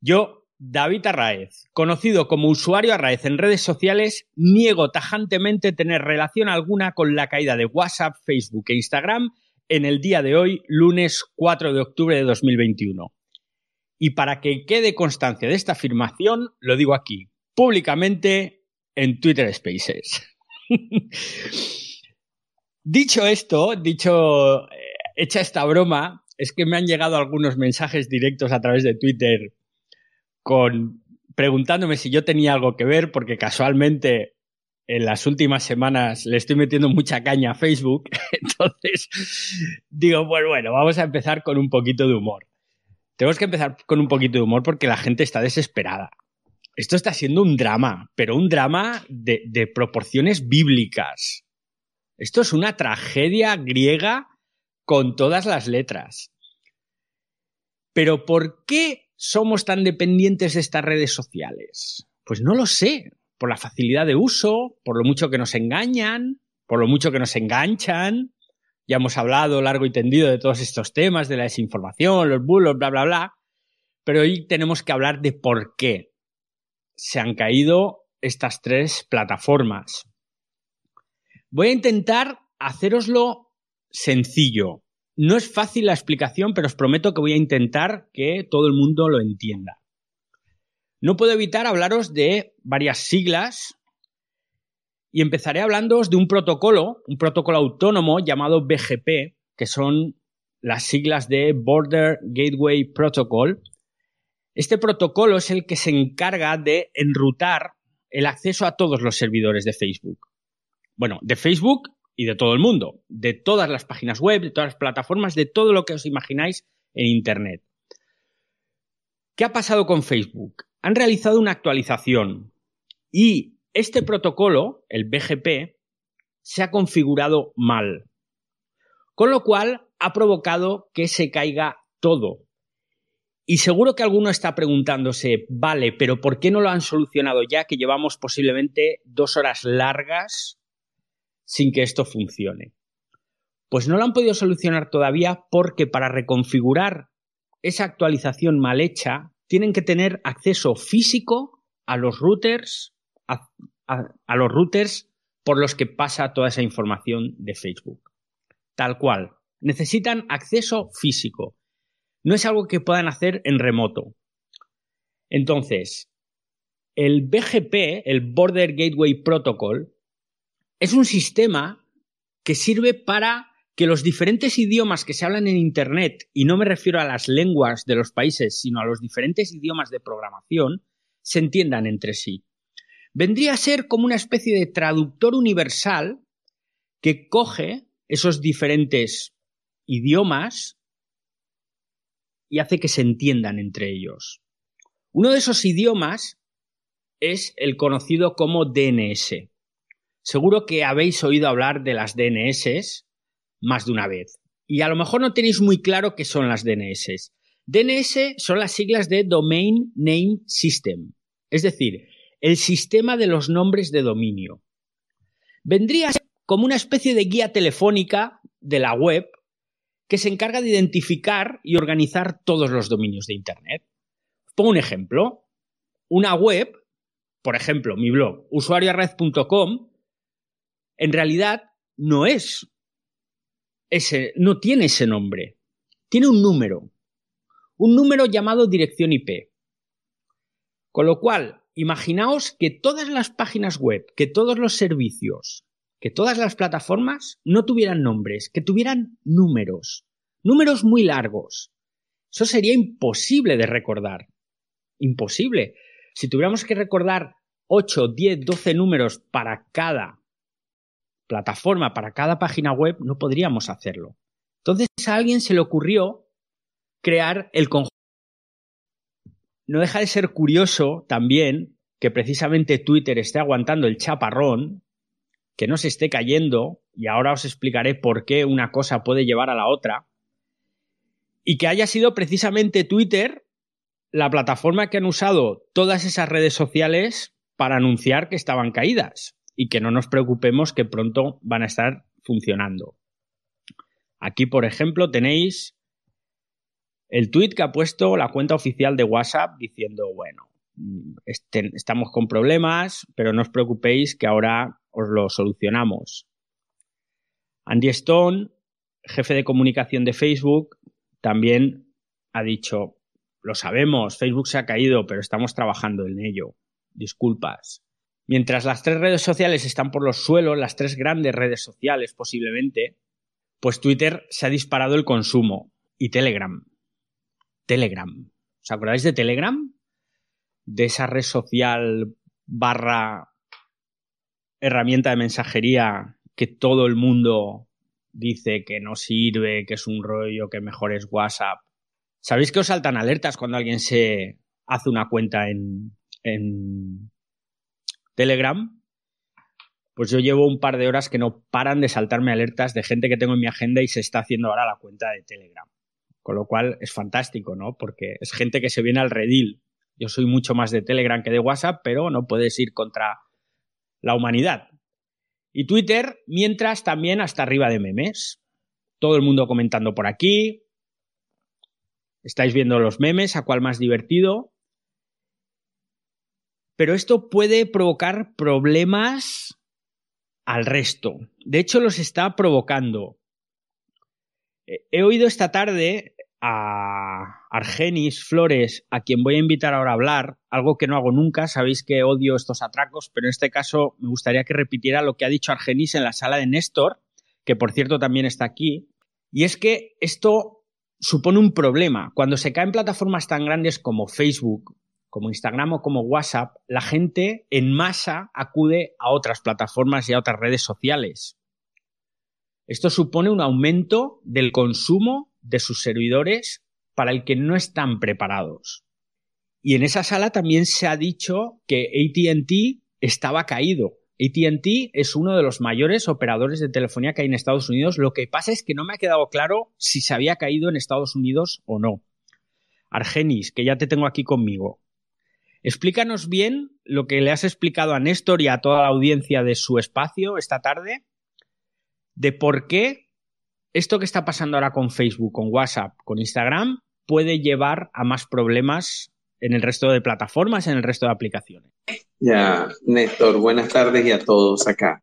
Yo, David Arraez, conocido como usuario Arraez en redes sociales, niego tajantemente tener relación alguna con la caída de WhatsApp, Facebook e Instagram en el día de hoy, lunes 4 de octubre de 2021. Y para que quede constancia de esta afirmación, lo digo aquí, públicamente en Twitter Spaces. dicho esto, dicho, eh, hecha esta broma, es que me han llegado algunos mensajes directos a través de Twitter con preguntándome si yo tenía algo que ver, porque casualmente en las últimas semanas le estoy metiendo mucha caña a Facebook. Entonces, digo, pues bueno, vamos a empezar con un poquito de humor. Tenemos que empezar con un poquito de humor porque la gente está desesperada. Esto está siendo un drama, pero un drama de, de proporciones bíblicas. Esto es una tragedia griega con todas las letras. Pero ¿por qué somos tan dependientes de estas redes sociales? Pues no lo sé. Por la facilidad de uso, por lo mucho que nos engañan, por lo mucho que nos enganchan. Ya hemos hablado largo y tendido de todos estos temas, de la desinformación, los bulos, bla, bla, bla. Pero hoy tenemos que hablar de por qué se han caído estas tres plataformas. Voy a intentar haceroslo sencillo, no es fácil la explicación, pero os prometo que voy a intentar que todo el mundo lo entienda. No puedo evitar hablaros de varias siglas y empezaré hablándoos de un protocolo, un protocolo autónomo llamado BGP, que son las siglas de Border Gateway Protocol. Este protocolo es el que se encarga de enrutar el acceso a todos los servidores de Facebook. Bueno, de Facebook y de todo el mundo, de todas las páginas web, de todas las plataformas, de todo lo que os imagináis en Internet. ¿Qué ha pasado con Facebook? Han realizado una actualización y este protocolo, el BGP, se ha configurado mal, con lo cual ha provocado que se caiga todo. Y seguro que alguno está preguntándose, vale, pero ¿por qué no lo han solucionado ya que llevamos posiblemente dos horas largas sin que esto funcione. Pues no lo han podido solucionar todavía porque para reconfigurar esa actualización mal hecha tienen que tener acceso físico a los routers, a, los routers por los que pasa toda esa información de Facebook. Tal cual. Necesitan acceso físico. No es algo que puedan hacer en remoto. Entonces, el BGP, el Border Gateway Protocol, es un sistema que sirve para que los diferentes idiomas que se hablan en Internet, y no me refiero a las lenguas de los países, sino a los diferentes idiomas de programación, se entiendan entre sí. Vendría a ser como una especie de traductor universal que coge esos diferentes idiomas y hace que se entiendan entre ellos. Uno de esos idiomas es el conocido como DNS. Seguro que habéis oído hablar de las DNS más de una vez. Y a lo mejor no tenéis muy claro qué son las DNS. DNS son las siglas de Domain Name System, es decir, el sistema de los nombres de dominio. Vendría como una especie de guía telefónica de la web que se encarga de identificar y organizar todos los dominios de Internet. Pongo un ejemplo. Una web, por ejemplo, mi blog, usuariored.com, en realidad no es ese, no tiene ese nombre. Tiene un número. Un número llamado dirección IP. Con lo cual, imaginaos que todas las páginas web, que todos los servicios, que todas las plataformas no tuvieran nombres, que tuvieran números. Números muy largos. Eso sería imposible de recordar. Imposible. Si tuviéramos que recordar 8, 10, 12 números para cada plataforma para cada página web, no podríamos hacerlo. Entonces a alguien se le ocurrió crear el conjunto. No deja de ser curioso también que precisamente Twitter esté aguantando el chaparrón, que no se esté cayendo, y ahora os explicaré por qué una cosa puede llevar a la otra, y que haya sido precisamente Twitter la plataforma que han usado todas esas redes sociales para anunciar que estaban caídas y que no nos preocupemos que pronto van a estar funcionando. Aquí, por ejemplo, tenéis el tweet que ha puesto la cuenta oficial de WhatsApp diciendo, bueno, este, estamos con problemas, pero no os preocupéis que ahora os lo solucionamos. Andy Stone, jefe de comunicación de Facebook, también ha dicho, lo sabemos, Facebook se ha caído, pero estamos trabajando en ello. Disculpas. Mientras las tres redes sociales están por los suelos, las tres grandes redes sociales posiblemente, pues Twitter se ha disparado el consumo y Telegram. Telegram. ¿Os acordáis de Telegram? De esa red social barra herramienta de mensajería que todo el mundo dice que no sirve, que es un rollo, que mejor es WhatsApp. ¿Sabéis que os saltan alertas cuando alguien se hace una cuenta en, en Telegram? Pues yo llevo un par de horas que no paran de saltarme alertas de gente que tengo en mi agenda y se está haciendo ahora la cuenta de Telegram. Con lo cual es fantástico, ¿no? Porque es gente que se viene al redil. Yo soy mucho más de Telegram que de WhatsApp, pero no puedes ir contra la humanidad. Y Twitter, mientras también hasta arriba de memes. Todo el mundo comentando por aquí. Estáis viendo los memes, a cuál más divertido. Pero esto puede provocar problemas al resto. De hecho, los está provocando. He oído esta tarde a Argenis Flores, a quien voy a invitar ahora a hablar, algo que no hago nunca, sabéis que odio estos atracos, pero en este caso me gustaría que repitiera lo que ha dicho Argenis en la sala de Néstor, que por cierto también está aquí, y es que esto supone un problema. Cuando se caen plataformas tan grandes como Facebook, como Instagram o como WhatsApp, la gente en masa acude a otras plataformas y a otras redes sociales. Esto supone un aumento del consumo de sus servidores para el que no están preparados. Y en esa sala también se ha dicho que ATT estaba caído. ATT es uno de los mayores operadores de telefonía que hay en Estados Unidos. Lo que pasa es que no me ha quedado claro si se había caído en Estados Unidos o no. Argenis, que ya te tengo aquí conmigo. Explícanos bien lo que le has explicado a Néstor y a toda la audiencia de su espacio esta tarde, de por qué esto que está pasando ahora con Facebook, con WhatsApp, con Instagram, puede llevar a más problemas en el resto de plataformas, en el resto de aplicaciones. Ya, Néstor, buenas tardes y a todos acá.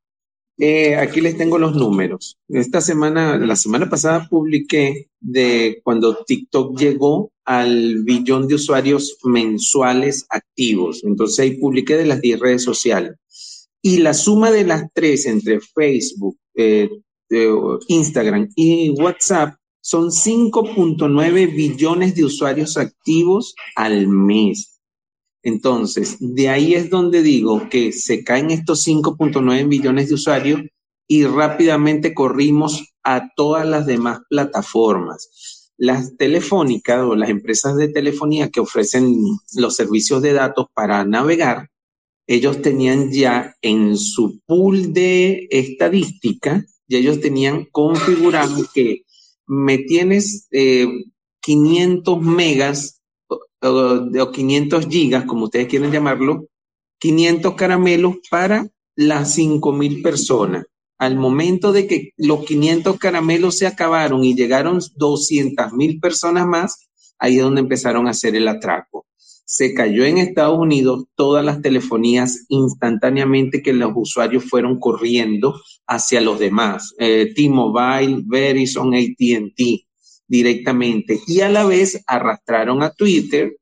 Eh, aquí les tengo los números. Esta semana, la semana pasada publiqué de cuando TikTok llegó al billón de usuarios mensuales activos. Entonces ahí publiqué de las 10 redes sociales. Y la suma de las tres entre Facebook, eh, Instagram y WhatsApp son 5.9 billones de usuarios activos al mes. Entonces, de ahí es donde digo que se caen estos 5.9 billones de usuarios y rápidamente corrimos a todas las demás plataformas. Las telefónicas o las empresas de telefonía que ofrecen los servicios de datos para navegar, ellos tenían ya en su pool de estadística y ellos tenían configurado que me tienes 500 eh, megas o, 500 gigas, como ustedes quieren llamarlo, 500 caramelos para las 5000 personas. Al momento de que los 500 caramelos se acabaron y llegaron 200 mil personas más, ahí es donde empezaron a hacer el atraco. Se cayó en Estados Unidos todas las telefonías instantáneamente que los usuarios fueron corriendo hacia los demás, eh, T-Mobile, Verizon, ATT directamente y a la vez arrastraron a Twitter,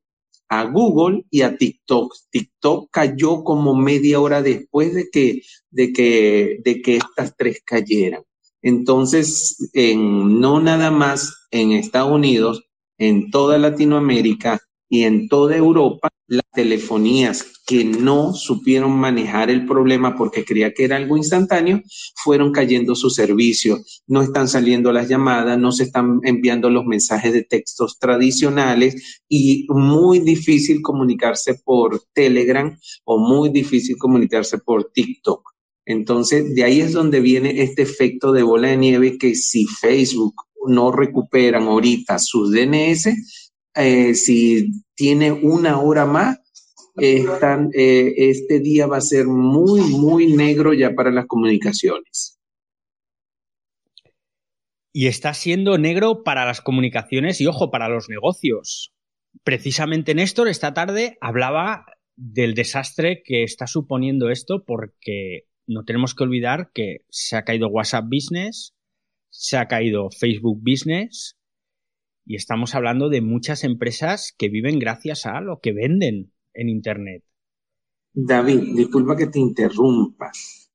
a Google y a TikTok. TikTok cayó como media hora después de que, de que, de que estas tres cayeran. Entonces, en, no nada más en Estados Unidos, en toda Latinoamérica, y en toda Europa telefonías que no supieron manejar el problema porque creía que era algo instantáneo, fueron cayendo su servicio. No están saliendo las llamadas, no se están enviando los mensajes de textos tradicionales y muy difícil comunicarse por Telegram o muy difícil comunicarse por TikTok. Entonces, de ahí es donde viene este efecto de bola de nieve que si Facebook no recuperan ahorita sus DNS, eh, si tiene una hora más, eh, este día va a ser muy, muy negro ya para las comunicaciones. y está siendo negro para las comunicaciones y, ojo, para los negocios. Precisamente Néstor esta tarde hablaba del desastre que está suponiendo esto porque no tenemos que olvidar que se ha caído WhatsApp Business, se ha caído Facebook Business y estamos hablando de muchas empresas que viven gracias a lo que venden en Internet. David, disculpa que te interrumpa.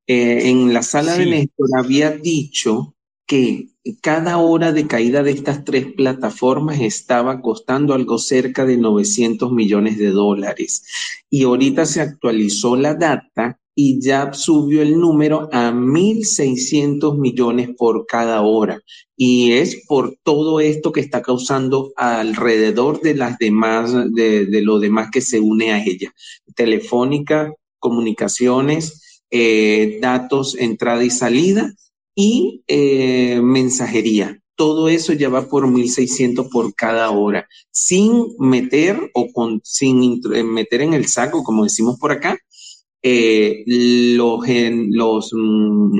Eh, en la sala de Néstor había dicho que cada hora de caída de estas tres plataformas estaba costando algo cerca de 900 millones de dólares. Y ahorita se actualizó la data y ya subió el número a 1.600 millones por cada hora. Y es por todo esto que está causando alrededor de las demás, de, de lo demás que se une a ella. Telefónica, comunicaciones, eh, datos, entrada y salida y eh, mensajería. Todo eso ya va por 1.600 por cada hora, sin meter o con, sin eh, meter en el saco, como decimos por acá, eh, los, mm,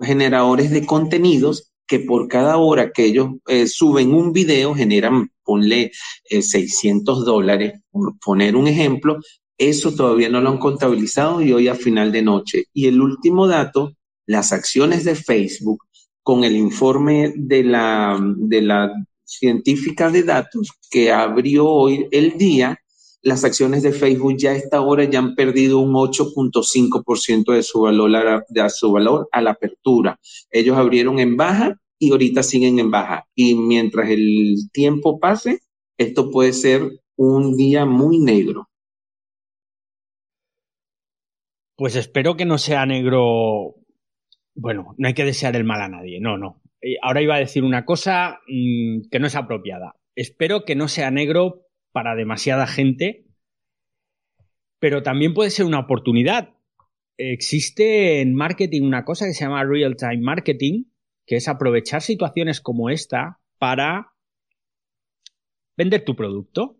generadores de contenidos que por cada hora que ellos suben un video generan, ponle 600 dólares, por poner un ejemplo, eso todavía no lo han contabilizado y hoy a final de noche. Y el último dato las acciones de Facebook con el informe de la, de la científica de datos que abrió hoy el día, las acciones de Facebook ya a esta hora ya han perdido un 8.5% de su valor de su valor a la apertura. Ellos abrieron en baja y ahorita siguen en baja. Y mientras el tiempo pase, esto puede ser un día muy negro. Pues espero que no sea negro bueno, no hay que desear el mal a nadie, no, no. Ahora iba a decir una cosa mm, que no es apropiada. Espero que no sea negro para demasiada gente, pero también puede ser una oportunidad. Existe en marketing una cosa que se llama real-time marketing, que es aprovechar situaciones como esta para vender tu producto.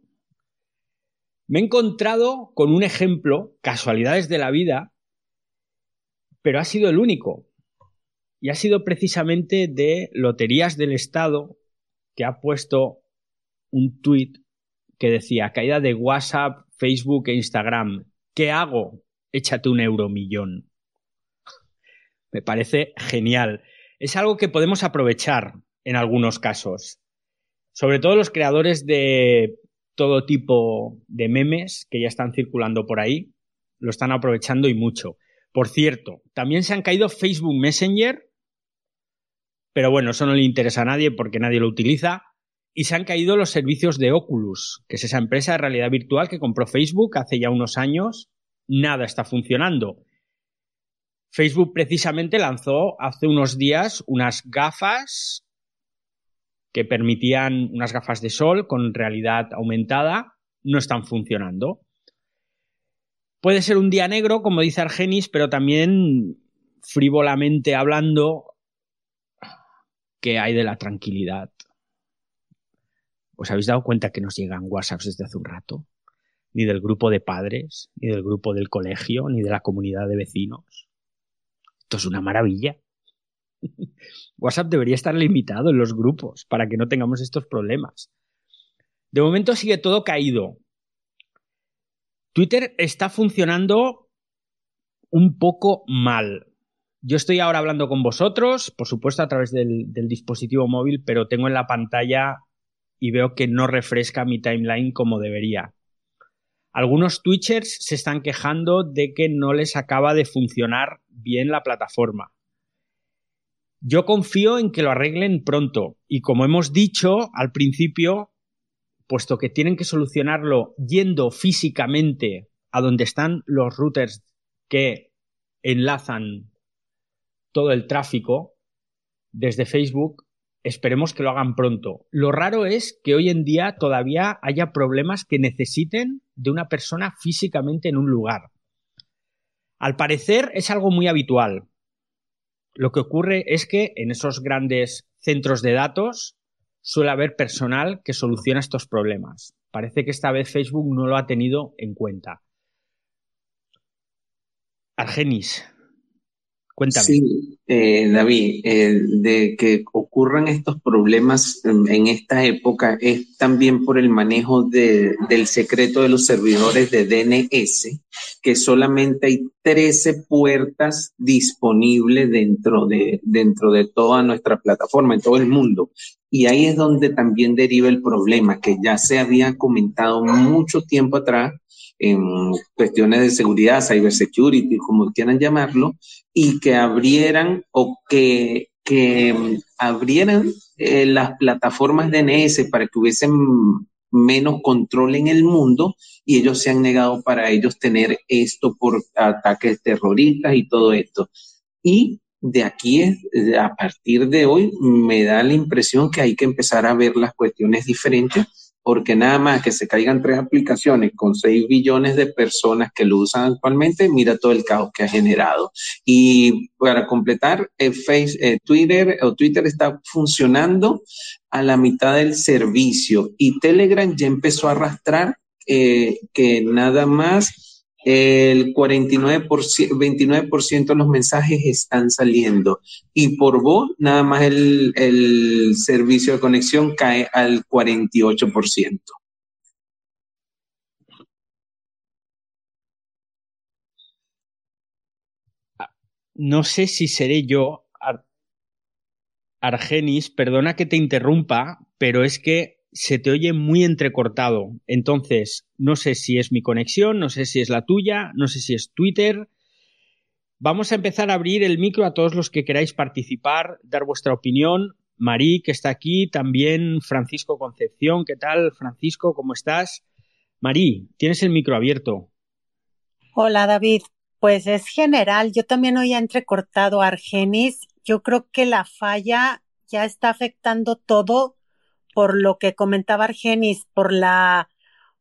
Me he encontrado con un ejemplo, casualidades de la vida, pero ha sido el único y ha sido precisamente de Loterías del Estado que ha puesto un tuit que decía caída de WhatsApp, Facebook e Instagram. ¿Qué hago? Échate un euro millón. Me parece genial. Es algo que podemos aprovechar en algunos casos. Sobre todo los creadores de todo tipo de memes que ya están circulando por ahí, lo están aprovechando y mucho. Por cierto, también se han caído Facebook Messenger pero bueno, eso no le interesa a nadie porque nadie lo utiliza. Y se han caído los servicios de Oculus, que es esa empresa de realidad virtual que compró Facebook hace ya unos años. Nada está funcionando. Facebook precisamente lanzó hace unos días unas gafas que permitían unas gafas de sol con realidad aumentada. No están funcionando. Puede ser un día negro, como dice Argenis, pero también frívolamente hablando, que hay de la tranquilidad. ¿Os habéis dado cuenta que nos llegan WhatsApps desde hace un rato? Ni del grupo de padres, ni del grupo del colegio, ni de la comunidad de vecinos. Esto es una maravilla. WhatsApp debería estar limitado en los grupos para que no tengamos estos problemas. De momento sigue todo caído. Twitter está funcionando un poco mal. Yo estoy ahora hablando con vosotros, por supuesto a través del, dispositivo móvil, pero tengo en la pantalla y veo que no refresca mi timeline como debería. Algunos Twitchers se están quejando de que no les acaba de funcionar bien la plataforma. Yo confío en que lo arreglen pronto y como hemos dicho al principio, puesto que tienen que solucionarlo yendo físicamente a donde están los routers que enlazan todo el tráfico desde Facebook, esperemos que lo hagan pronto. Lo raro es que hoy en día todavía haya problemas que necesiten de una persona físicamente en un lugar. Al parecer es algo muy habitual. Lo que ocurre es que en esos grandes centros de datos suele haber personal que soluciona estos problemas. Parece que esta vez Facebook no lo ha tenido en cuenta. Argenis, Sí, eh, David, eh, de que ocurran estos problemas en, esta época es también por el manejo del secreto de los servidores de DNS, que solamente hay 13 puertas disponibles dentro de, dentro de toda nuestra plataforma, en todo el mundo. Y ahí es donde también deriva el problema, que ya se había comentado mucho tiempo atrás en cuestiones de seguridad, cybersecurity, como quieran llamarlo, y que abrieran o que, que abrieran eh, las plataformas DNS para que hubiesen menos control en el mundo y ellos se han negado para ellos tener esto por ataques terroristas y todo esto. Y de aquí, a partir de hoy, me da la impresión que hay que empezar a ver las cuestiones diferentes porque nada más que se caigan tres aplicaciones con 6 billones de personas que lo usan actualmente, mira todo el caos que ha generado. Y para completar, eh, face, eh, Twitter o Twitter está funcionando a la mitad del servicio y Telegram ya empezó a arrastrar eh, que nada más el 49%, 29% de los mensajes están saliendo y por voz nada más el, el servicio de conexión cae al 48%. No sé si seré yo, Argenis, perdona que te interrumpa, pero es que se te oye muy entrecortado. Entonces, no sé si es mi conexión, no sé si es la tuya, no sé si es Twitter. Vamos a empezar a abrir el micro a todos los que queráis participar, dar vuestra opinión. Marí, que está aquí, también Francisco Concepción. ¿Qué tal, Francisco? ¿Cómo estás? Marí, tienes el micro abierto. Hola, David. Pues es general. Yo también oía entrecortado a Argenis. Yo creo que la falla ya está afectando todo por lo que comentaba Argenis, por la,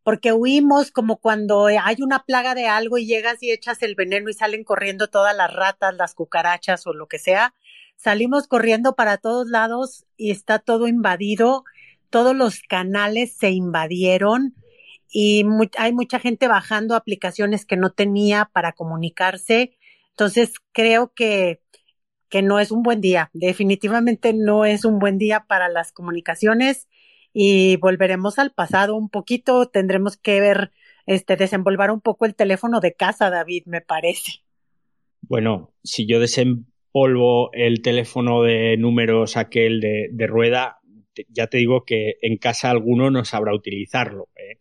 porque huimos como cuando hay una plaga de algo y llegas y echas el veneno y salen corriendo todas las ratas, las cucarachas o lo que sea. Salimos corriendo para todos lados y está todo invadido, todos los canales se invadieron y hay mucha gente bajando aplicaciones que no tenía para comunicarse. Entonces creo que que no es un buen día. Definitivamente no es un buen día para las comunicaciones y volveremos al pasado un poquito. Tendremos que ver, este, desenvolver un poco el teléfono de casa, David, me parece. Bueno, si yo desempolvo el teléfono de números aquel de, de rueda, ya te digo que en casa alguno no sabrá utilizarlo. ¿eh?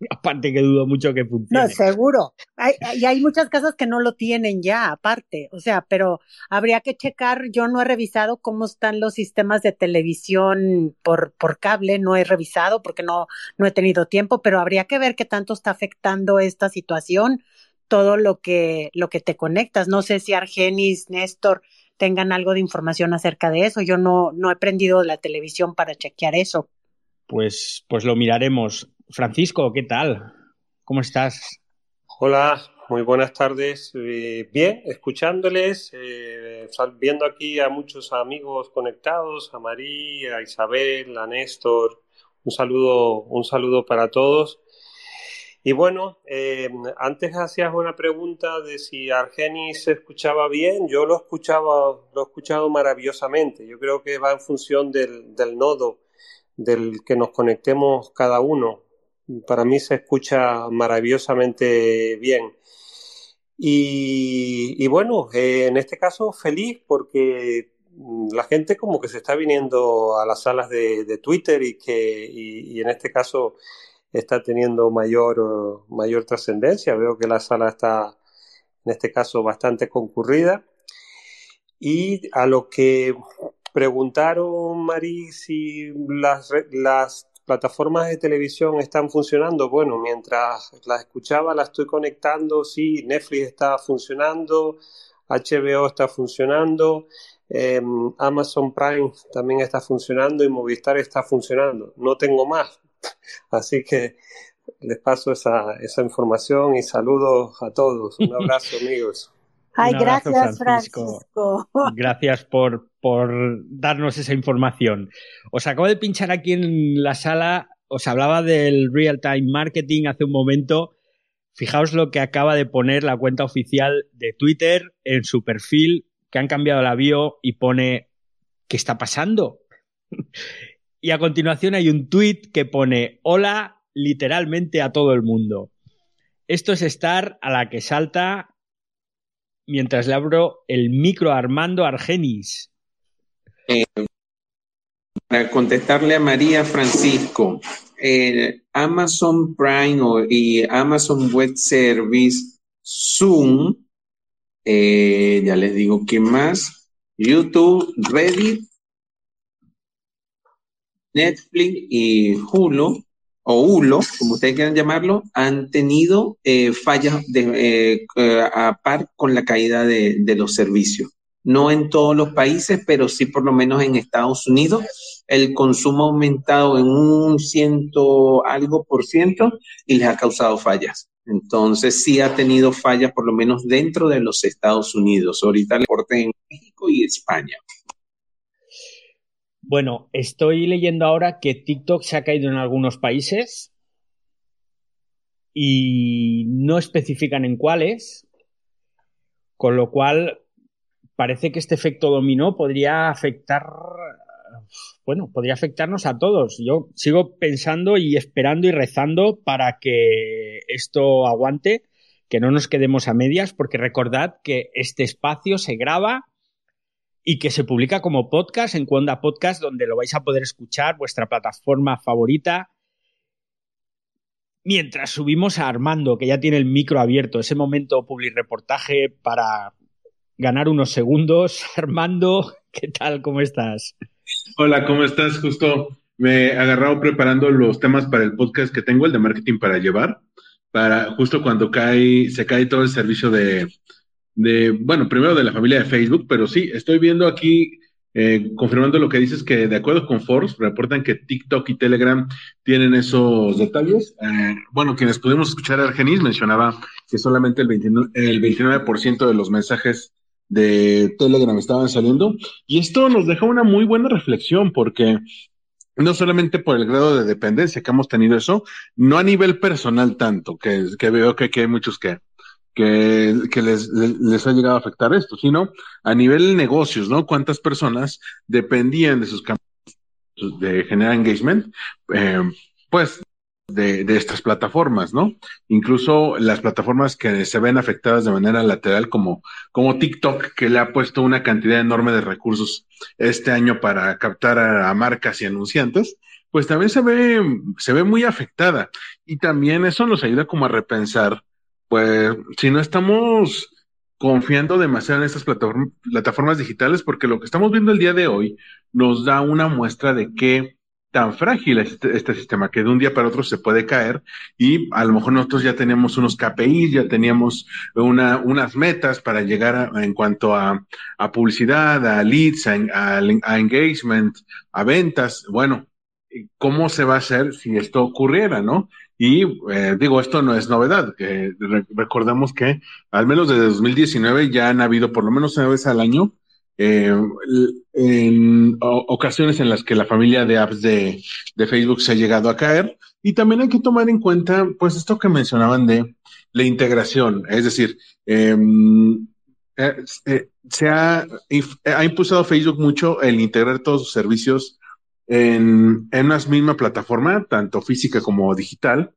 aparte que dudo mucho que funcione. No, seguro. Hay, y hay muchas casas que no lo tienen ya, aparte. O sea, pero habría que checar. Yo no he revisado cómo están los sistemas de televisión por, por cable. No he revisado porque no, no he tenido tiempo, pero habría que ver qué tanto está afectando esta situación todo lo que, lo que te conectas. No sé si Argenis, Néstor tengan algo de información acerca de eso. Yo no, no he prendido la televisión para chequear eso. Pues, pues lo miraremos. Francisco, ¿qué tal? ¿Cómo estás? Hola, muy buenas tardes. Eh, bien, escuchándoles, eh, viendo aquí a muchos amigos conectados, a María, a Isabel, a Néstor. Un saludo, un saludo para todos. Y bueno, eh, antes hacías una pregunta de si Argenis se escuchaba bien. Yo lo escuchaba, lo he escuchado maravillosamente. Yo creo que va en función del, del nodo del que nos conectemos cada uno para mí se escucha maravillosamente bien. Y, bueno, eh, en este caso feliz porque mm, la gente como que se está viniendo a las salas de, Twitter y que y, en este caso está teniendo mayor, mayor trascendencia. Veo que la sala está en este caso bastante concurrida. Y a lo que preguntaron, Mari, si las, las plataformas de televisión están funcionando? Bueno, mientras las escuchaba, las estoy conectando. Sí, Netflix está funcionando, HBO está funcionando, em, Amazon Prime también está funcionando y Movistar está funcionando. No tengo más. Así que les paso esa, esa información y saludos a todos. Un abrazo, amigos. Ay, gracias, Francisco. Gracias por, por darnos esa información. Os acabo de pinchar aquí en la sala, os hablaba del real time marketing hace un momento. Fijaos lo que acaba de poner la cuenta oficial de Twitter en su perfil que han cambiado la bio y pone ¿qué está pasando? y a continuación hay un tweet que pone hola literalmente a todo el mundo. Esto es estar a la que salta mientras le abro el micro Armando Argenis. Eh, para contestarle a María Francisco, Amazon Prime y Amazon Web Service, Zoom, eh, ya les digo qué más, YouTube, Reddit, Netflix y Hulu o Hulo, como ustedes quieran llamarlo, han tenido eh, fallas de, eh, a par con la caída de, los servicios. No en todos los países, pero sí por lo menos en Estados Unidos. El consumo ha aumentado en un ciento algo por ciento y les ha causado fallas. Entonces sí ha tenido fallas por lo menos dentro de los Estados Unidos. Ahorita le porté en México y España. Bueno, estoy leyendo ahora que TikTok se ha caído en algunos países y no especifican en cuáles, con lo cual parece que este efecto dominó podría afectar, bueno, podría afectarnos a todos. Yo sigo pensando y esperando y rezando para que esto aguante, que no nos quedemos a medias, porque recordad que este espacio se graba y que se publica como podcast en Cuonda Podcast, donde lo vais a poder escuchar, vuestra plataforma favorita. Mientras subimos a Armando, que ya tiene el micro abierto, ese momento public reportaje para ganar unos segundos. Armando, ¿qué tal? ¿Cómo estás? Hola, ¿cómo estás? Justo me he agarrado preparando los temas para el podcast que tengo, el de marketing para llevar, para justo cuando cae, se cae todo el servicio de, de, bueno, primero de la familia de Facebook, pero sí, estoy viendo aquí, eh, confirmando lo que dices, que de acuerdo con Forbes, reportan que TikTok y Telegram tienen esos detalles. Eh, bueno, quienes pudimos escuchar a Argenis mencionaba que solamente el 29%, el 29 de los mensajes de Telegram estaban saliendo. Y esto nos deja una muy buena reflexión porque no solamente por el grado de dependencia que hemos tenido eso, no a nivel personal tanto, que, que veo que, que hay muchos que, que, que les, les, ha llegado a afectar esto, sino a nivel negocios, ¿no? ¿Cuántas personas dependían de sus campañas de generar engagement? Eh, pues de, estas plataformas, ¿no? Incluso las plataformas que se ven afectadas de manera lateral, como, como TikTok, que le ha puesto una cantidad enorme de recursos este año para captar a, marcas y anunciantes, pues también se ve, se ve muy afectada. Y también eso nos ayuda como a repensar pues si no estamos confiando demasiado en estas plataformas digitales, porque lo que estamos viendo el día de hoy nos da una muestra de qué tan frágil es este, este, sistema, que de un día para otro se puede caer y a lo mejor nosotros ya teníamos unos KPIs, ya teníamos una, unas metas para llegar en cuanto a, a, publicidad, a leads, a, a engagement, a ventas. Bueno, ¿cómo se va a hacer si esto ocurriera, no? Y eh, digo, esto no es novedad, que recordemos que al menos desde 2019 ya han habido por lo menos una vez al año eh, en ocasiones en las que la familia de apps de, Facebook se ha llegado a caer. Y también hay que tomar en cuenta, pues, esto que mencionaban de la integración, es decir, em, eh, se ha, ha impulsado Facebook mucho el integrar todos sus servicios en, en una misma plataforma, tanto física como digital,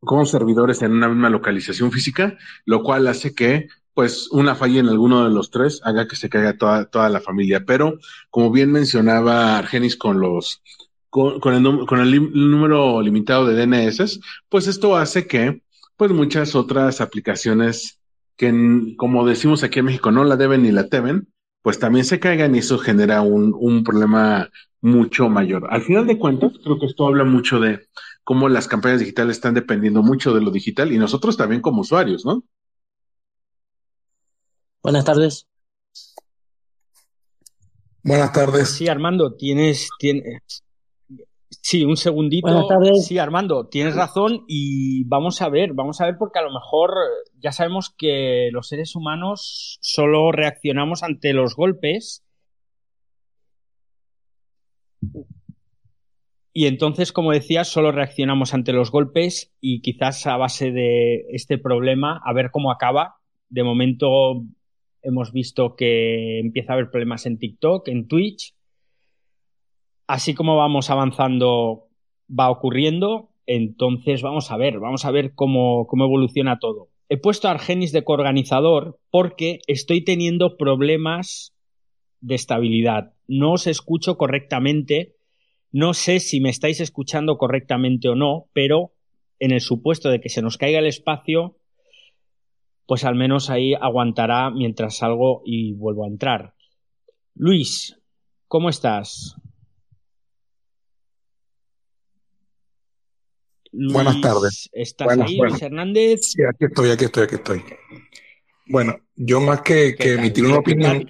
con servidores en una misma localización física, lo cual hace que pues una falla en alguno de los tres haga que se caiga toda, toda la familia. Pero como bien mencionaba Argenis con los con, con, el, con el número limitado de DNS, pues esto hace que pues muchas otras aplicaciones que como decimos aquí en México no la deben ni la temen, pues también se caigan y eso genera un, un problema mucho mayor. Al final de cuentas, creo que esto habla mucho de cómo las campañas digitales están dependiendo mucho de lo digital y nosotros también como usuarios, ¿no? Buenas tardes. Buenas tardes. Sí, Armando, tienes, tienes, Sí, un segundito. Sí, Armando, tienes razón y vamos a ver, vamos a ver porque a lo mejor ya sabemos que los seres humanos solo reaccionamos ante los golpes y entonces, como decía, solo reaccionamos ante los golpes y quizás a base de este problema, a ver cómo acaba. De momento hemos visto que empieza a haber problemas en TikTok, en Twitch. Así como vamos avanzando, va ocurriendo. Entonces vamos a ver, vamos a ver cómo, cómo evoluciona todo. He puesto a Argenis de coorganizador porque estoy teniendo problemas de estabilidad. No os escucho correctamente. No sé si me estáis escuchando correctamente o no, pero en el supuesto de que se nos caiga el espacio, pues al menos ahí aguantará mientras salgo y vuelvo a entrar. Luis, ¿cómo estás? Buenas tardes. ¿Estás ahí, Luis Hernández? Sí, aquí estoy, aquí estoy, aquí estoy. Bueno, yo más que, que emitir una opinión.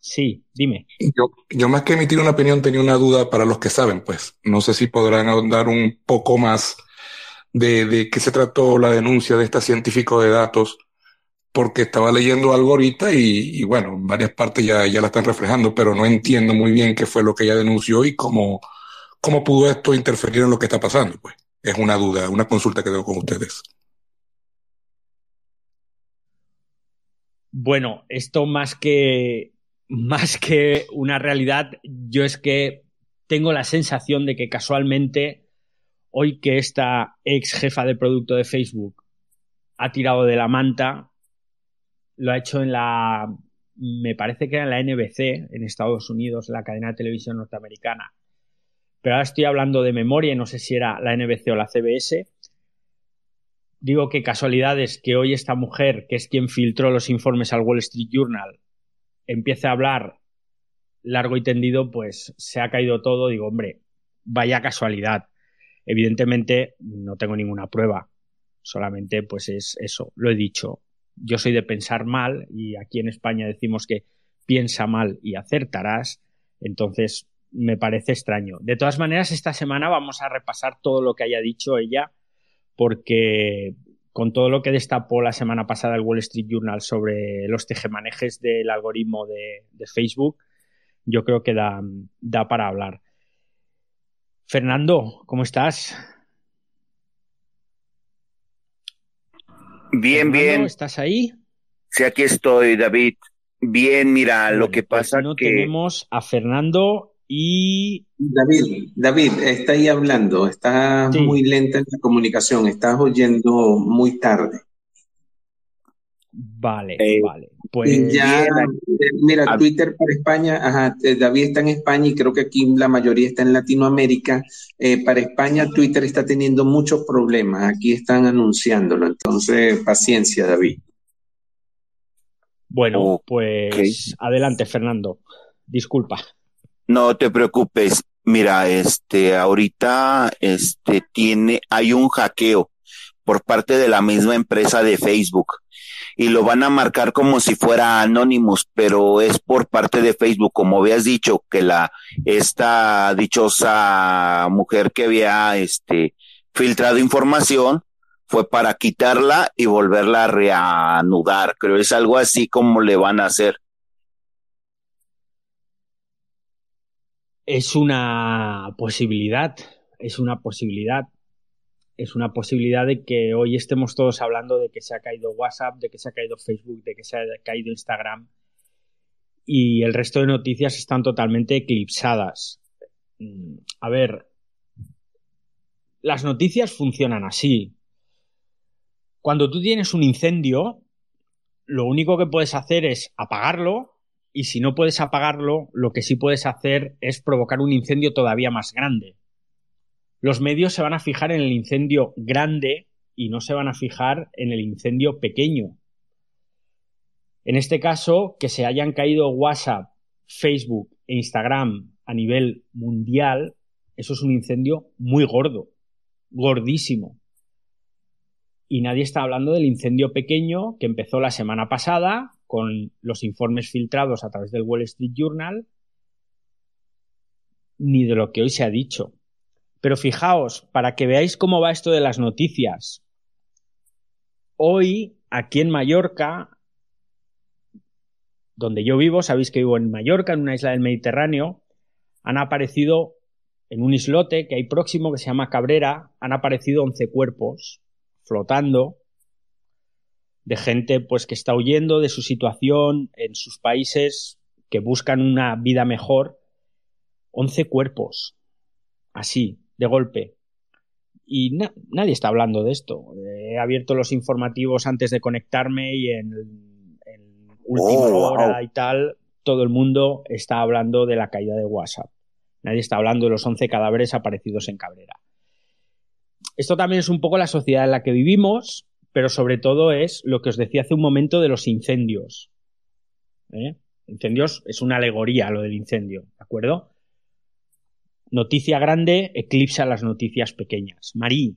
Sí, dime. Yo, yo más que emitir una opinión tenía una duda para los que saben, pues. No sé si podrán ahondar un poco más de, qué se trató la denuncia de este científico de datos, porque estaba leyendo algo ahorita y, y bueno, varias partes ya, ya la están reflejando, pero no entiendo muy bien qué fue lo que ella denunció y cómo, cómo pudo esto interferir en lo que está pasando, pues. Es una duda, una consulta que tengo con ustedes. Bueno, esto más que más que una realidad, yo es que tengo la sensación de que casualmente hoy que esta ex jefa de producto de Facebook ha tirado de la manta, lo ha hecho en la, me parece que era en la NBC, en Estados Unidos, la cadena de televisión norteamericana. Pero ahora estoy hablando de memoria, no sé si era la NBC o la CBS. Digo que casualidades que hoy esta mujer, que es quien filtró los informes al Wall Street Journal, empiece a hablar largo y tendido, pues se ha caído todo. Digo, hombre, vaya casualidad. Evidentemente no tengo ninguna prueba, solamente pues es eso, lo he dicho. Yo soy de pensar mal y aquí en España decimos que piensa mal y acertarás, entonces me parece extraño. De todas maneras, esta semana vamos a repasar todo lo que haya dicho ella, porque con todo lo que destapó la semana pasada el Wall Street Journal sobre los tejemanejes del algoritmo de, Facebook, yo creo que da para hablar. Fernando, ¿cómo estás? Bien, bien. ¿Estás ahí? Sí, aquí estoy, David. Bien, mira, lo que pues pasa no que tenemos a Fernando y David, David, está ahí hablando, está Sí. muy lenta en la comunicación, estás oyendo muy tarde. vale, Eh, vale. Pues ya, eh, mira, Ah. Twitter para España, ajá, eh, David está en España y creo que aquí la mayoría está en Latinoamérica. Eh, para España, Twitter está teniendo muchos problemas. Aquí están anunciándolo. Entonces, paciencia, David. bueno, pues adelante, Fernando. Disculpa. no te preocupes. Mira, este, ahorita, este, tiene, hay un hackeo por parte de la misma empresa de Facebook y lo van a marcar como si fuera Anonymous, pero es por parte de Facebook, como habías dicho, que la, esta dichosa mujer que había, este, filtrado información fue para quitarla y volverla a reanudar. Creo es algo así como le van a hacer. Es una posibilidad, es una posibilidad. Es una posibilidad de que hoy estemos todos hablando de que se ha caído WhatsApp, de que se ha caído Facebook, de que se ha caído Instagram y el resto de noticias están totalmente eclipsadas. Mm, A ver, las noticias funcionan así. Cuando tú tienes un incendio, lo único que puedes hacer es apagarlo y si no puedes apagarlo, lo que sí puedes hacer es provocar un incendio todavía más grande. Los medios se van a fijar en el incendio grande y no se van a fijar en el incendio pequeño. En este caso, que se hayan caído WhatsApp, Facebook e Instagram a nivel mundial, eso es un incendio muy gordo, gordísimo. Y nadie está hablando del incendio pequeño que empezó la semana pasada con los informes filtrados a través del Wall Street Journal, ni de lo que hoy se ha dicho. Pero fijaos, para que veáis cómo va esto de las noticias. Hoy, aquí en Mallorca, donde yo vivo, sabéis que vivo en Mallorca, en una isla del Mediterráneo, han aparecido en un islote que hay próximo que se llama Cabrera, han aparecido 11 cuerpos flotando. de gente pues que está huyendo de su situación en sus países, que buscan una vida mejor. 11 cuerpos, así, de golpe. Y nadie está hablando de esto. He abierto los informativos antes de conectarme y en, en última Oh, hora wow. y tal, todo el mundo está hablando de la caída de WhatsApp. Nadie está hablando de los 11 cadáveres aparecidos en Cabrera. Esto también es un poco la sociedad en la que vivimos, pero sobre todo es lo que os decía hace un momento de los incendios. ¿Eh? Incendios es una alegoría lo del incendio, ¿de acuerdo? Noticia grande eclipsa las noticias pequeñas. Marí,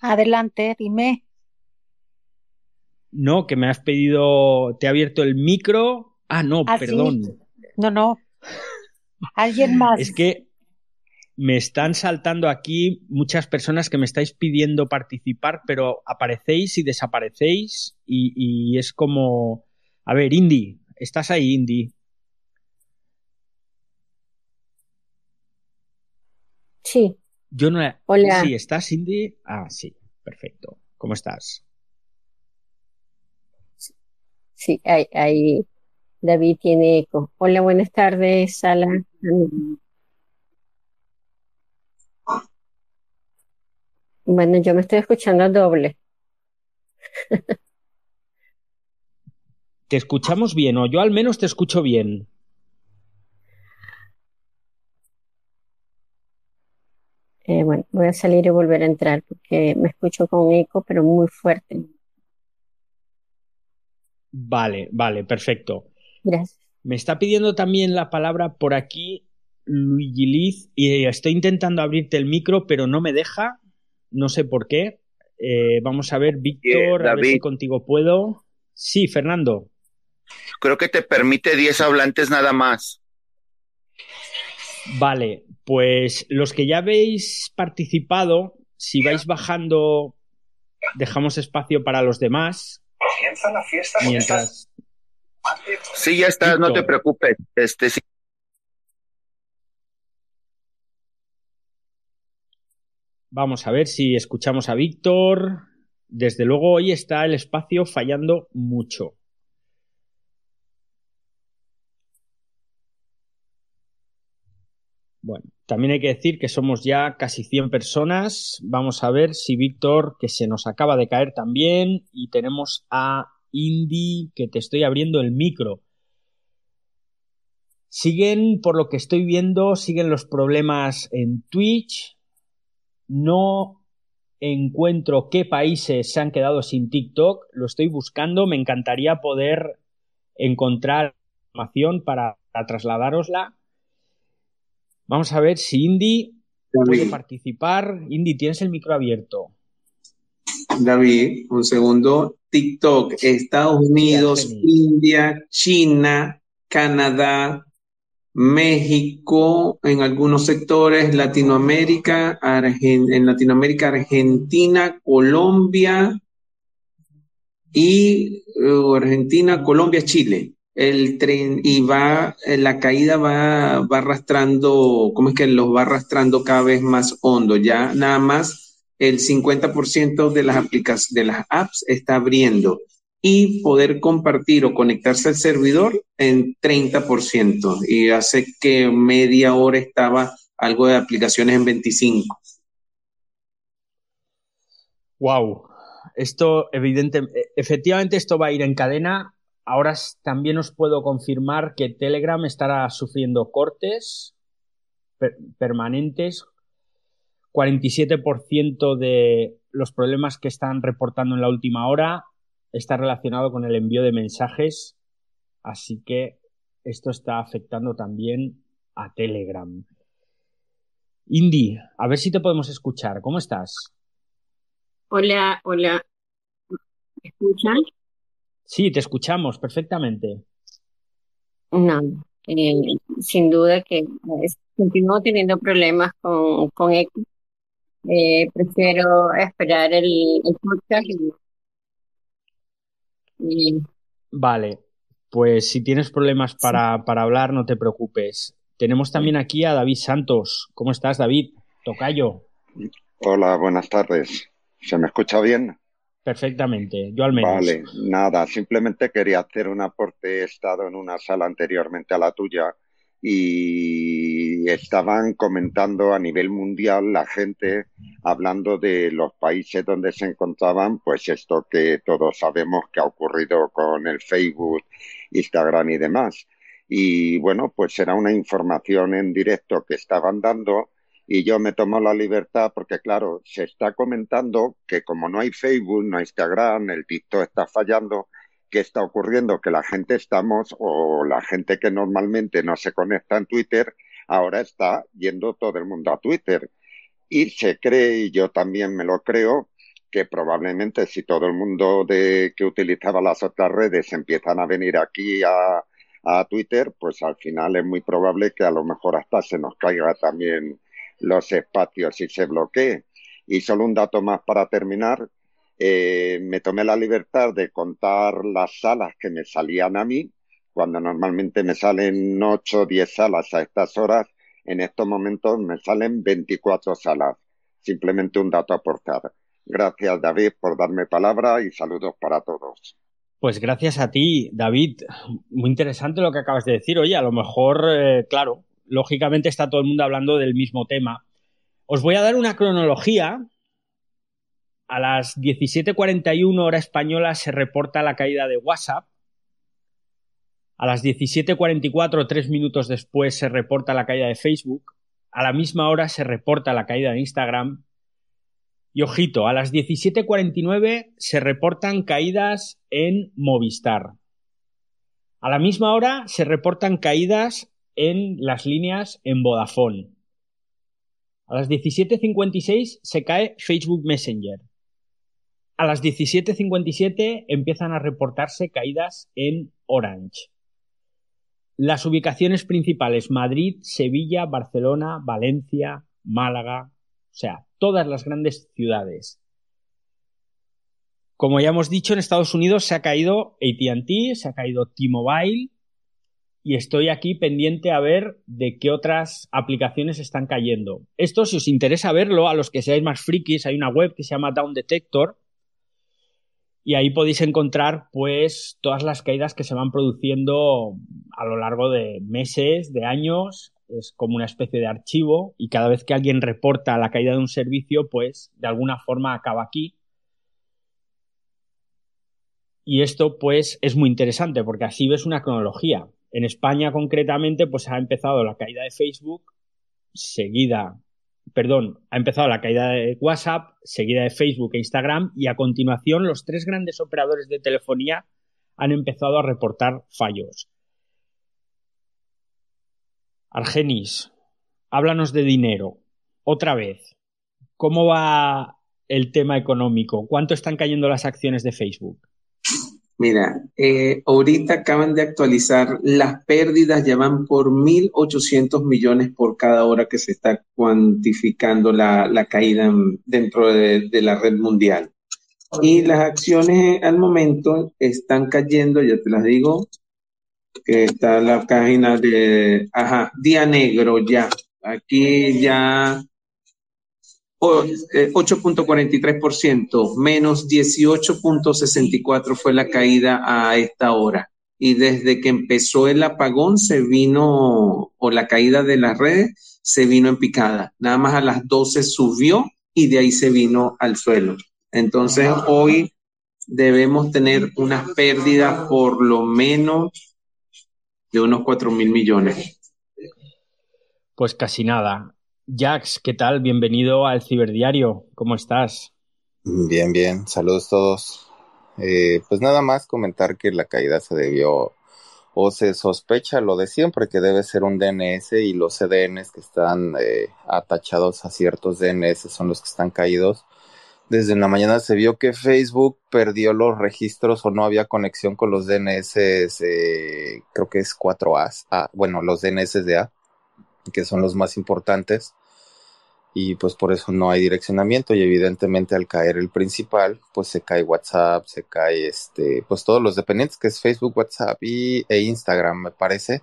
Adelante, dime. no, que me has pedido, te he abierto el micro. Ah, no, Ah, sí. perdón. No, no. Alguien más. Es que me están saltando aquí muchas personas que me estáis pidiendo participar, pero aparecéis y desaparecéis y, y es como... A ver, Indy, ¿estás ahí, Indy? Sí, Yo no... Hola. Sí, ¿estás, Indy? Ah, sí, perfecto. ¿Cómo estás? sí, ahí, ahí David tiene eco. Hola, buenas tardes, Sala. Bueno, yo me estoy escuchando doble. ¿Te escuchamos bien o yo al menos te escucho bien? Eh, bueno, voy a salir y volver a entrar porque me escucho con eco, pero muy fuerte. Vale, vale, perfecto. Gracias. Me está pidiendo también la palabra por aquí Luigi Liz y estoy intentando abrirte el micro, pero no me deja. No sé por qué. Eh, vamos a ver, Víctor, a ver si contigo puedo. Sí, Fernando. Creo que te permite 10 hablantes nada más. Vale, pues los que ya habéis participado, si vais bajando, dejamos espacio para los demás. Comienza la fiesta Mientras. Sí, ya estás, no te preocupes. Este, sí. Vamos a ver si escuchamos a Víctor. Desde luego hoy está el espacio fallando mucho. Bueno, también hay que decir que somos ya casi 100 personas. Vamos a ver si Víctor, que se nos acaba de caer también, y tenemos a Indy, que te estoy abriendo el micro. Siguen, por lo que estoy viendo, siguen los problemas en Twitch. No encuentro qué países se han quedado sin TikTok. Lo estoy buscando. Me encantaría poder encontrar información para, para trasladárosla. Vamos a ver si Indy puede participar. Indy, tienes el micro abierto. David, un segundo. TikTok, Estados Unidos. India, China, Canadá, México, en algunos sectores, Latinoamérica, Argen- en Latinoamérica, Argentina, Colombia y eh, Argentina, Colombia, Chile. El tren y va, eh, la caída va, va arrastrando, ¿cómo es que los va arrastrando cada vez más hondo? Ya nada más el 50% de las aplicaciones, de las apps está abriendo y poder compartir o conectarse al servidor en 30%. Y hace que media hora estaba algo de aplicaciones en 25. Wow. Esto, evidente, efectivamente, esto va a ir en cadena. Ahora también os puedo confirmar que Telegram estará sufriendo cortes per- permanentes. 47% de los problemas que están reportando en la última hora está relacionado con el envío de mensajes. Así que esto está afectando también a Telegram. Indy, a ver si te podemos escuchar. ¿Cómo estás? Hola, hola. ¿Me escuchan? Sí, te escuchamos perfectamente. No, eh, sin duda que es- continúo teniendo problemas con, con eco. Eh, prefiero esperar el, el podcast y, y Vale, pues si tienes problemas sí. para, para hablar, no te preocupes. Tenemos también aquí a David Santos. ¿Cómo estás, David? Tocayo. Hola, buenas tardes. ¿Se me escucha bien? Perfectamente. Yo al menos. Vale, nada, simplemente quería hacer un aporte. He estado en una sala anteriormente a la tuya y estaban comentando a nivel mundial la gente hablando de los países donde se encontraban, pues esto que todos sabemos que ha ocurrido con el Facebook, Instagram y demás. Y bueno, pues era una información en directo que estaban dando y yo me tomo la libertad porque claro, se está comentando que como no hay Facebook, no hay Instagram, el TikTok está fallando, ¿qué está ocurriendo? Que la gente estamos, o la gente que normalmente no se conecta en Twitter, ahora está yendo todo el mundo a Twitter. Y se cree, y yo también me lo creo, que probablemente si todo el mundo de, que utilizaba las otras redes empiezan a venir aquí a, a Twitter, pues al final es muy probable que a lo mejor hasta se nos caiga también los espacios y se bloquee. Y solo un dato más para terminar. Eh, me tomé la libertad de contar las salas que me salían a mí, cuando normalmente me salen 8 o 10 salas a estas horas, en estos momentos me salen 24 salas. Simplemente un dato a aportar. Gracias, David, por darme palabra y saludos para todos. Pues gracias a ti, David. Muy interesante lo que acabas de decir. Oye, a lo mejor, eh, claro, lógicamente está todo el mundo hablando del mismo tema. Os voy a dar una cronología. A las 17.41 hora española se reporta la caída de WhatsApp. A las 17.44, tres minutos después, se reporta la caída de Facebook. A la misma hora se reporta la caída de Instagram. Y ojito, a las 17.49 se reportan caídas en Movistar. A la misma hora se reportan caídas en las líneas en Vodafone. A las 17.56 se cae Facebook Messenger. A las 17.57 empiezan a reportarse caídas en Orange. Las ubicaciones principales Madrid, Sevilla, Barcelona, Valencia, Málaga, o sea, todas las grandes ciudades. Como ya hemos dicho, en Estados Unidos se ha caído ATT, se ha caído T-Mobile, y estoy aquí pendiente a ver de qué otras aplicaciones están cayendo. Esto, si os interesa verlo, a los que seáis más frikis, hay una web que se llama Down Detector y ahí podéis encontrar pues todas las caídas que se van produciendo a lo largo de meses, de años, es como una especie de archivo y cada vez que alguien reporta la caída de un servicio, pues de alguna forma acaba aquí. Y esto pues es muy interesante porque así ves una cronología. En España concretamente, pues ha empezado la caída de Facebook, seguida, perdón, ha empezado la caída de WhatsApp, seguida de Facebook e Instagram, y a continuación los tres grandes operadores de telefonía han empezado a reportar fallos. Argenis, háblanos de dinero. Otra vez, ¿cómo va el tema económico? ¿Cuánto están cayendo las acciones de Facebook? Mira, eh, ahorita acaban de actualizar, las pérdidas ya van por 1.800 millones por cada hora que se está cuantificando la, la caída dentro de, de, la red mundial. Y las acciones al momento están cayendo, ya te las digo, que está la página de, ajá, día negro ya. Aquí ya 8.43%, eh, menos 18.64 fue la caída a esta hora. Y desde que empezó el apagón se vino, o la caída de las redes, se vino en picada. Nada más a las 12 subió y de ahí se vino al suelo. Entonces hoy debemos tener unas pérdidas por lo menos de unos 4 mil millones. Pues casi nada. Jax, ¿qué tal? Bienvenido al Ciberdiario. ¿Cómo estás? Bien, bien. Saludos todos. Eh, pues nada más comentar que la caída se debió o se sospecha lo de siempre que debe ser un DNS y los CDNs que están eh, atachados a ciertos DNS son los que están caídos. Desde la mañana se vio que Facebook perdió los registros o no había conexión con los DNS, eh, creo que es 4A, ah, bueno, los DNS de A que son los más importantes y pues por eso no hay direccionamiento y evidentemente al caer el principal pues se cae WhatsApp, se cae este pues todos los dependientes que es Facebook, WhatsApp y, e Instagram me parece.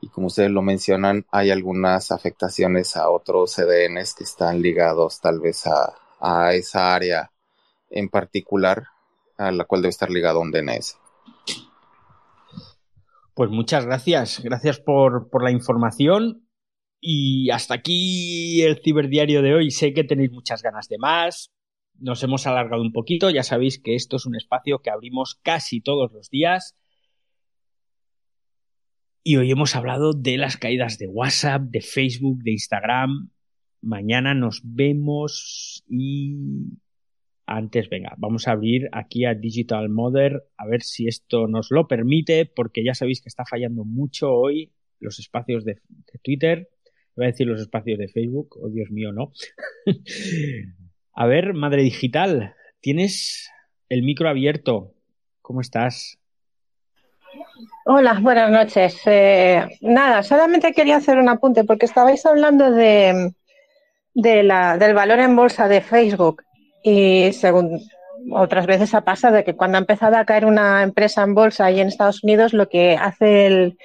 Y como ustedes lo mencionan hay algunas afectaciones a otros CDNs que están ligados tal vez a, a esa área en particular a la cual debe estar ligado un DNS. Pues muchas gracias, gracias por, por la información y hasta aquí el ciberdiario de hoy. Sé que tenéis muchas ganas de más, nos hemos alargado un poquito, ya sabéis que esto es un espacio que abrimos casi todos los días. Y hoy hemos hablado de las caídas de WhatsApp, de Facebook, de Instagram. Mañana nos vemos y antes, venga, vamos a abrir aquí a Digital Mother a ver si esto nos lo permite, porque ya sabéis que está fallando mucho hoy los espacios de, de Twitter. Voy a decir los espacios de Facebook, oh Dios mío, no. A ver, Madre Digital, tienes el micro abierto. ¿Cómo estás? Hola, buenas noches. Eh, nada, solamente quería hacer un apunte porque estabais hablando de, del valor en bolsa de Facebook y según otras veces ha pasado que cuando ha empezado a caer una empresa en bolsa ahí en Estados Unidos, lo que hace el,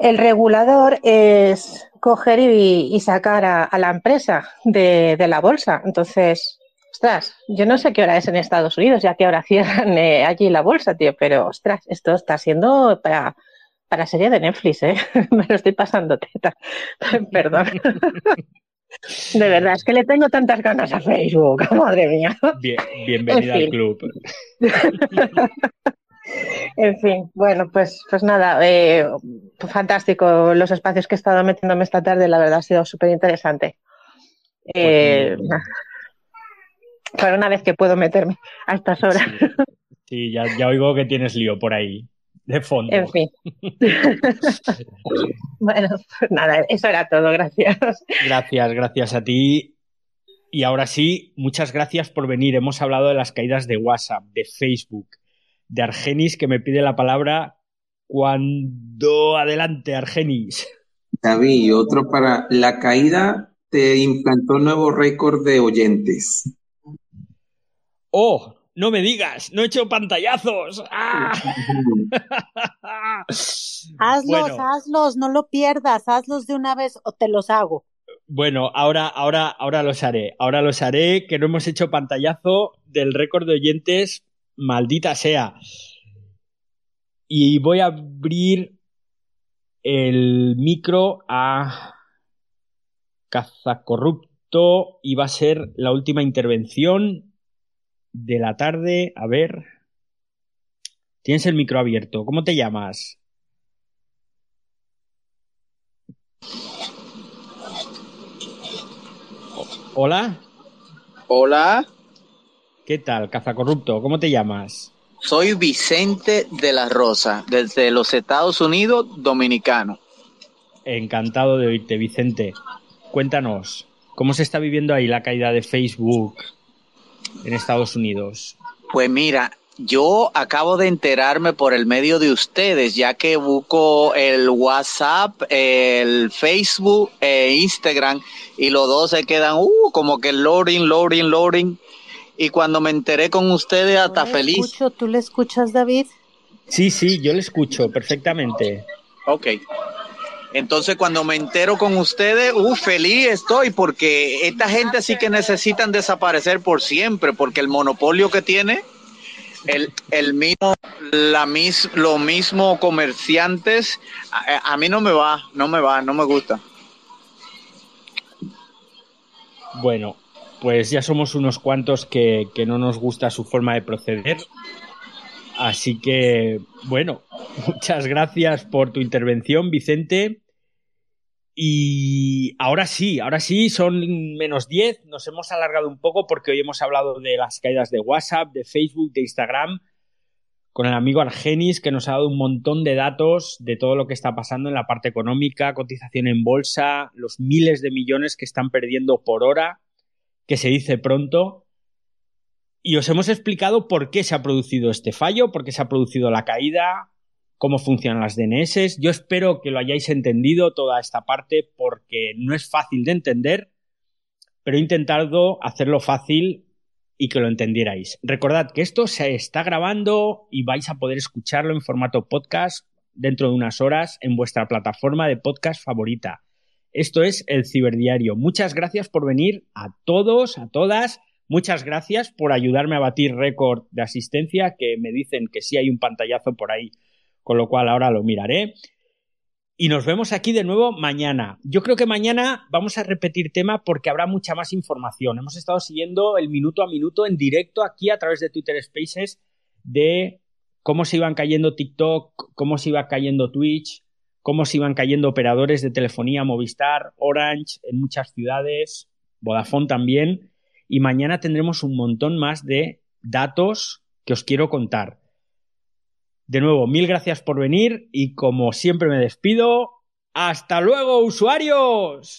el regulador es coger y, sacar a, la empresa de, la bolsa. Entonces, ostras, yo no sé qué hora es en Estados Unidos, ya que ahora cierran eh, allí la bolsa, tío, pero ostras, esto está siendo para, para serie de Netflix, ¿eh? Me lo estoy pasando teta. Perdón. De verdad, es que le tengo tantas ganas a Facebook, madre mía. Bien, bienvenida al club. En fin, bueno, pues, pues nada, eh, fantástico los espacios que he estado metiéndome esta tarde, la verdad ha sido súper interesante. Eh, para una vez que puedo meterme a estas horas. Sí, ya, ya, oigo que tienes lío por ahí, de fondo. En fin. bueno, pues nada, eso era todo, gracias. Gracias, gracias a ti. Y ahora sí, muchas gracias por venir. Hemos hablado de las caídas de WhatsApp, de Facebook, de Argenis que me pide la palabra cuando adelante, Argenis. David, otro para la caída te implantó nuevo récord de oyentes. Oh, no me digas, no he hecho pantallazos. ¡Ah! hazlos, hazlos, no lo pierdas, hazlos de una vez o te los hago. Bueno, ahora, ahora, ahora los haré. Ahora los haré, que no hemos hecho pantallazo del récord de oyentes maldita sea. Y voy a abrir el micro a Cazacorrupto y va a ser la última intervención de la tarde. A ver. Tienes el micro abierto. ¿Cómo te llamas? Hola. Hola. ¿Qué tal, cazacorrupto? ¿Cómo te llamas? Soy Vicente de la Rosa, desde los Estados Unidos, dominicano. Encantado de oírte, Vicente. Cuéntanos, ¿cómo se está viviendo ahí la caída de Facebook en Estados Unidos? Pues mira, yo acabo de enterarme por el medio de ustedes, ya que busco el WhatsApp, el Facebook e Instagram y los dos se quedan uh, como que loading, loading, loading y cuando me enteré con ustedes hasta feliz. Escucho, ¿Tú le escuchas, David? Sí, sí, yo le escucho perfectamente. Ok. Entonces cuando me entero con ustedes, uh, feliz estoy porque esta gente sí que necesitan desaparecer por siempre porque el monopolio que tiene el, el mismo, la mis, lo mismo comerciantes, a, a, mí no me va, no me va, no me gusta. Bueno, pues ya somos unos cuantos que, no nos gusta su forma de proceder. Así que, bueno, muchas gracias por tu intervención, Vicente. Y ahora sí, ahora sí, son menos 10. Nos hemos alargado un poco porque hoy hemos hablado de las caídas de WhatsApp, de Facebook, de Instagram, con el amigo Argenis, que nos ha dado un montón de datos de todo lo que está pasando en la parte económica, cotización en bolsa, los miles de millones que están perdiendo por hora que se dice pronto. Y os hemos explicado por qué se ha producido este fallo, por qué se ha producido la caída, cómo funcionan las DNS. Yo espero que lo hayáis entendido toda esta parte porque no es fácil de entender, pero he intentado hacerlo fácil y que lo entendierais. Recordad que esto se está grabando y vais a poder escucharlo en formato podcast dentro de unas horas en vuestra plataforma de podcast favorita. Esto es el Ciberdiario. Muchas gracias por venir a todos, a todas. Muchas gracias por ayudarme a batir récord de asistencia, que me dicen que sí hay un pantallazo por ahí, con lo cual ahora lo miraré. Y nos vemos aquí de nuevo mañana. Yo creo que mañana vamos a repetir tema porque habrá mucha más información. Hemos estado siguiendo el minuto a minuto en directo aquí a través de Twitter Spaces de cómo se iban cayendo TikTok, cómo se iba cayendo Twitch, cómo se iban cayendo operadores de telefonía, Movistar, Orange en muchas ciudades, Vodafone también. Y mañana tendremos un montón más de datos que os quiero contar. De nuevo, mil gracias por venir y como siempre me despido. ¡Hasta luego, usuarios!